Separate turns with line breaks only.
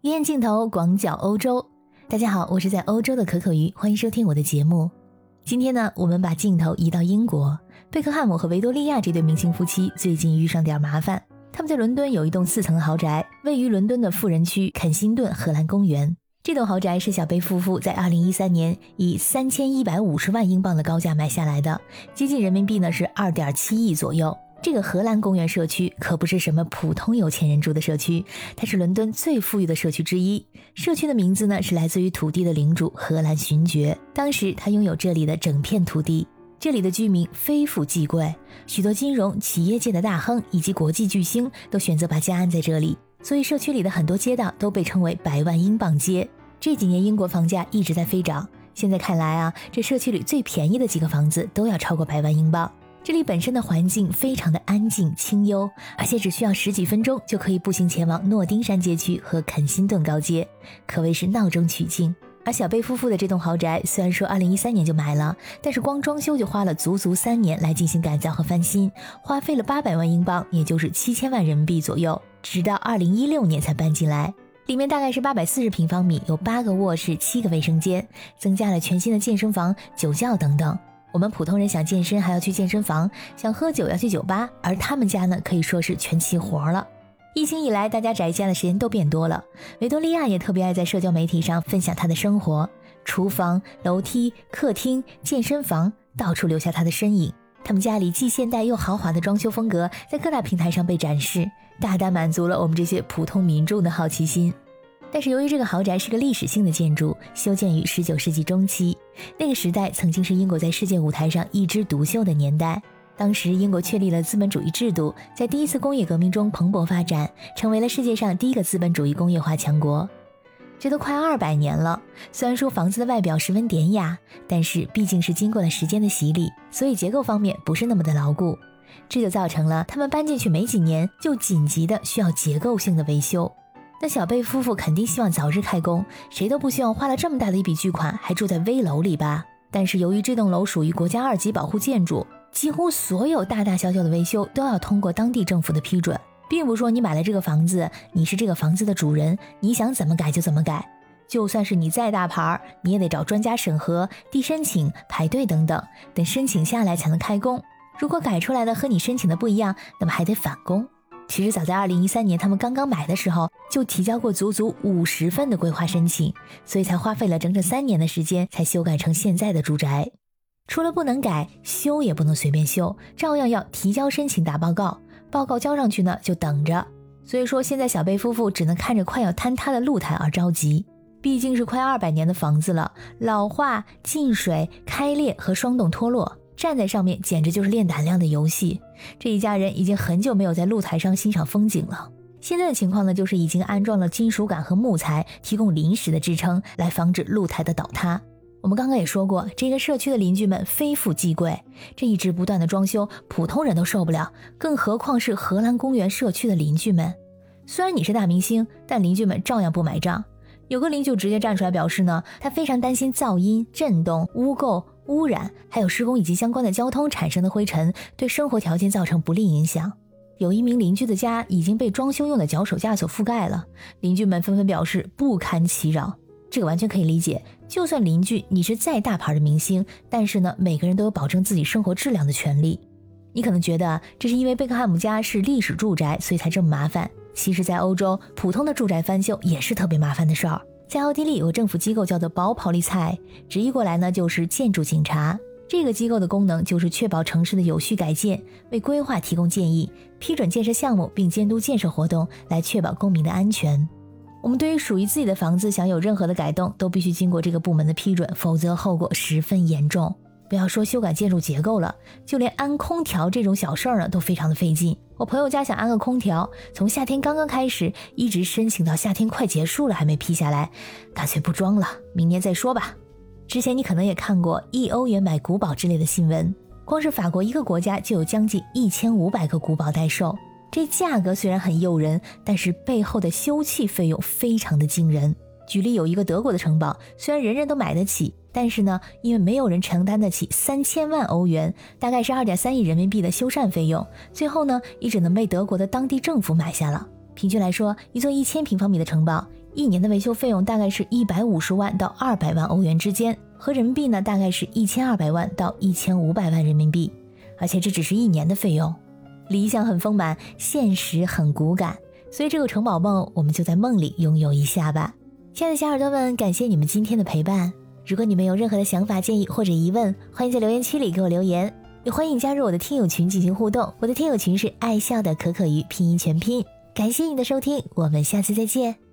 鱼眼镜头广角欧洲，大家好，我是在欧洲的可可鱼，欢迎收听我的节目。今天呢，我们把镜头移到英国，贝克汉姆和维多利亚这对明星夫妻最近遇上点麻烦。他们在伦敦有一栋四层豪宅，位于伦敦的富人区肯辛顿荷兰公园。这栋豪宅是小贝夫妇在二零一三年以三千一百五十万英镑的高价买下来的，接近人民币呢是二点七亿左右。这个荷兰公园社区可不是什么普通有钱人住的社区，它是伦敦最富裕的社区之一。社区的名字呢是来自于土地的领主荷兰勋爵，当时他拥有这里的整片土地。这里的居民非富即贵，许多金融企业界的大亨以及国际巨星都选择把家安在这里，所以社区里的很多街道都被称为“百万英镑街”。这几年英国房价一直在飞涨，现在看来啊，这社区里最便宜的几个房子都要超过百万英镑。这里本身的环境非常的安静清幽，而且只需要十几分钟就可以步行前往诺丁山街区和肯辛顿高街，可谓是闹中取静。而小贝夫妇的这栋豪宅虽然说二零一三年就买了，但是光装修就花了足足三年来进行改造和翻新，花费了八百万英镑，也就是七千万人民币左右，直到二零一六年才搬进来。里面大概是八百四十平方米，有八个卧室、七个卫生间，增加了全新的健身房、酒窖等等。我们普通人想健身还要去健身房，想喝酒要去酒吧，而他们家呢可以说是全齐活了。疫情以来，大家宅家的时间都变多了。维多利亚也特别爱在社交媒体上分享她的生活，厨房、楼梯、客厅、健身房，到处留下她的身影。他们家里既现代又豪华的装修风格，在各大平台上被展示，大大满足了我们这些普通民众的好奇心。但是由于这个豪宅是个历史性的建筑，修建于十九世纪中期，那个时代曾经是英国在世界舞台上一枝独秀的年代。当时英国确立了资本主义制度，在第一次工业革命中蓬勃发展，成为了世界上第一个资本主义工业化强国。这都快二百年了，虽然说房子的外表十分典雅，但是毕竟是经过了时间的洗礼，所以结构方面不是那么的牢固，这就造成了他们搬进去没几年就紧急的需要结构性的维修。那小贝夫妇肯定希望早日开工，谁都不希望花了这么大的一笔巨款还住在危楼里吧？但是由于这栋楼属于国家二级保护建筑，几乎所有大大小小的维修都要通过当地政府的批准，并不是说你买了这个房子，你是这个房子的主人，你想怎么改就怎么改。就算是你再大牌儿，你也得找专家审核、递申请、排队等等，等申请下来才能开工。如果改出来的和你申请的不一样，那么还得返工。其实早在二零一三年，他们刚刚买的时候就提交过足足五十份的规划申请，所以才花费了整整三年的时间才修改成现在的住宅。除了不能改，修也不能随便修，照样要提交申请、打报告。报告交上去呢，就等着。所以说，现在小贝夫妇只能看着快要坍塌的露台而着急。毕竟是快二百年的房子了，老化、进水、开裂和霜冻脱落。站在上面简直就是练胆量的游戏。这一家人已经很久没有在露台上欣赏风景了。现在的情况呢，就是已经安装了金属杆和木材，提供临时的支撑，来防止露台的倒塌。我们刚刚也说过，这个社区的邻居们非富即贵，这一直不断的装修，普通人都受不了，更何况是荷兰公园社区的邻居们。虽然你是大明星，但邻居们照样不买账。有个邻居直接站出来表示呢，他非常担心噪音、震动、污垢。污染，还有施工以及相关的交通产生的灰尘，对生活条件造成不利影响。有一名邻居的家已经被装修用的脚手架所覆盖了，邻居们纷纷表示不堪其扰。这个完全可以理解，就算邻居你是再大牌的明星，但是呢，每个人都有保证自己生活质量的权利。你可能觉得这是因为贝克汉姆家是历史住宅，所以才这么麻烦。其实，在欧洲，普通的住宅翻修也是特别麻烦的事儿。在奥地利有个政府机构叫做保跑利菜，直译过来呢就是建筑警察。这个机构的功能就是确保城市的有序改建，为规划提供建议，批准建设项目，并监督建设活动，来确保公民的安全。我们对于属于自己的房子，想有任何的改动，都必须经过这个部门的批准，否则后果十分严重。不要说修改建筑结构了，就连安空调这种小事儿呢，都非常的费劲。我朋友家想安个空调，从夏天刚刚开始，一直申请到夏天快结束了还没批下来，干脆不装了，明年再说吧。之前你可能也看过一欧元买古堡之类的新闻，光是法国一个国家就有将近一千五百个古堡待售，这价格虽然很诱人，但是背后的修葺费用非常的惊人。举例有一个德国的城堡，虽然人人都买得起。但是呢，因为没有人承担得起三千万欧元，大概是二点三亿人民币的修缮费用，最后呢，也只能被德国的当地政府买下了。平均来说，一座一千平方米的城堡，一年的维修费用大概是一百五十万到二百万欧元之间，和人民币呢大概是一千二百万到一千五百万人民币，而且这只是一年的费用。理想很丰满，现实很骨感，所以这个城堡梦，我们就在梦里拥有一下吧。亲爱的小耳朵们，感谢你们今天的陪伴。如果你们有任何的想法、建议或者疑问，欢迎在留言区里给我留言，也欢迎加入我的听友群进行互动。我的听友群是爱笑的可可鱼拼音全拼。感谢你的收听，我们下次再见。